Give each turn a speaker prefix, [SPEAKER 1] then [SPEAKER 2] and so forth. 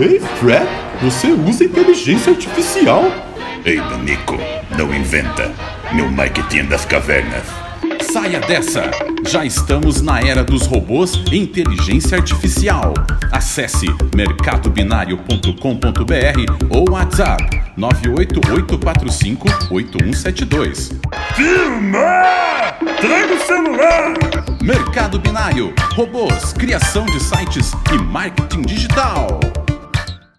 [SPEAKER 1] Ei, Fred, você usa inteligência artificial?
[SPEAKER 2] Ei, Danico, não inventa. Meu marketing das cavernas.
[SPEAKER 3] Saia dessa! Já estamos na era dos robôs e inteligência artificial. Acesse mercadobinário.com.br ou WhatsApp 988458172.
[SPEAKER 4] Firma! Traga o celular!
[SPEAKER 3] Mercado Binário, robôs, criação de sites e marketing digital.